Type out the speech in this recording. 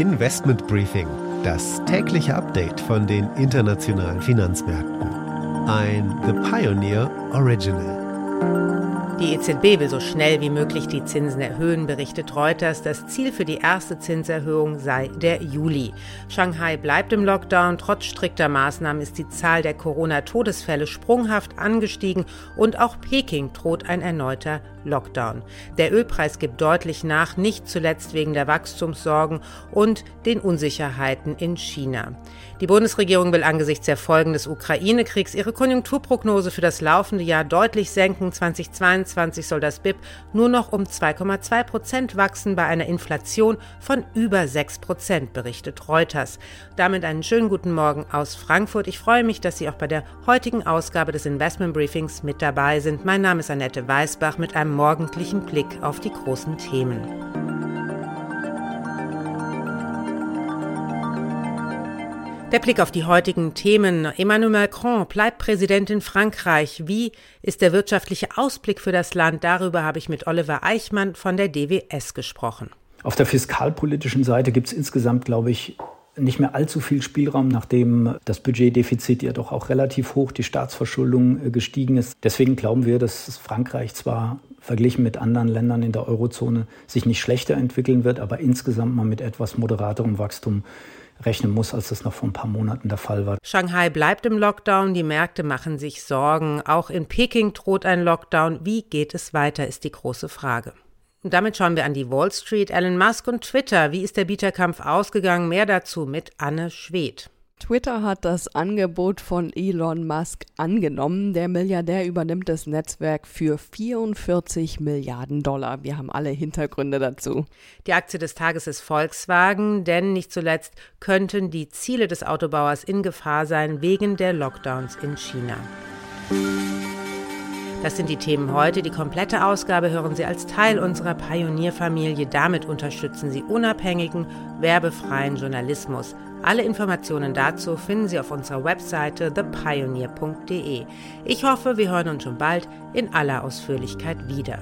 Investment Briefing, das tägliche Update von den internationalen Finanzmärkten. Ein The Pioneer Original. Die EZB will so schnell wie möglich die Zinsen erhöhen, berichtet Reuters. Das Ziel für die erste Zinserhöhung sei der Juli. Shanghai bleibt im Lockdown. Trotz strikter Maßnahmen ist die Zahl der Corona-Todesfälle sprunghaft angestiegen und auch Peking droht ein erneuter Lockdown. Der Ölpreis gibt deutlich nach, nicht zuletzt wegen der Wachstumssorgen und den Unsicherheiten in China. Die Bundesregierung will angesichts der Folgen des Ukraine-Kriegs ihre Konjunkturprognose für das laufende Jahr deutlich senken. 2022 2021 soll das BIP nur noch um 2,2 Prozent wachsen bei einer Inflation von über 6 Prozent, berichtet Reuters. Damit einen schönen guten Morgen aus Frankfurt. Ich freue mich, dass Sie auch bei der heutigen Ausgabe des Investment Briefings mit dabei sind. Mein Name ist Annette Weißbach mit einem morgendlichen Blick auf die großen Themen. Der Blick auf die heutigen Themen. Emmanuel Macron bleibt Präsident in Frankreich. Wie ist der wirtschaftliche Ausblick für das Land? Darüber habe ich mit Oliver Eichmann von der DWS gesprochen. Auf der fiskalpolitischen Seite gibt es insgesamt, glaube ich, nicht mehr allzu viel Spielraum, nachdem das Budgetdefizit ja doch auch relativ hoch, die Staatsverschuldung äh, gestiegen ist. Deswegen glauben wir, dass Frankreich zwar verglichen mit anderen Ländern in der Eurozone sich nicht schlechter entwickeln wird, aber insgesamt mal mit etwas moderaterem Wachstum rechnen muss, als das noch vor ein paar Monaten der Fall war. Shanghai bleibt im Lockdown, die Märkte machen sich Sorgen. Auch in Peking droht ein Lockdown. Wie geht es weiter, ist die große Frage. Und damit schauen wir an die Wall Street, Elon Musk und Twitter. Wie ist der Bieterkampf ausgegangen? Mehr dazu mit Anne Schwedt. Twitter hat das Angebot von Elon Musk angenommen. Der Milliardär übernimmt das Netzwerk für 44 Milliarden Dollar. Wir haben alle Hintergründe dazu. Die Aktie des Tages ist Volkswagen, denn nicht zuletzt könnten die Ziele des Autobauers in Gefahr sein wegen der Lockdowns in China. Das sind die Themen heute. Die komplette Ausgabe hören Sie als Teil unserer Pionierfamilie. Damit unterstützen Sie unabhängigen, werbefreien Journalismus. Alle Informationen dazu finden Sie auf unserer Webseite thepioneer.de. Ich hoffe, wir hören uns schon bald in aller Ausführlichkeit wieder.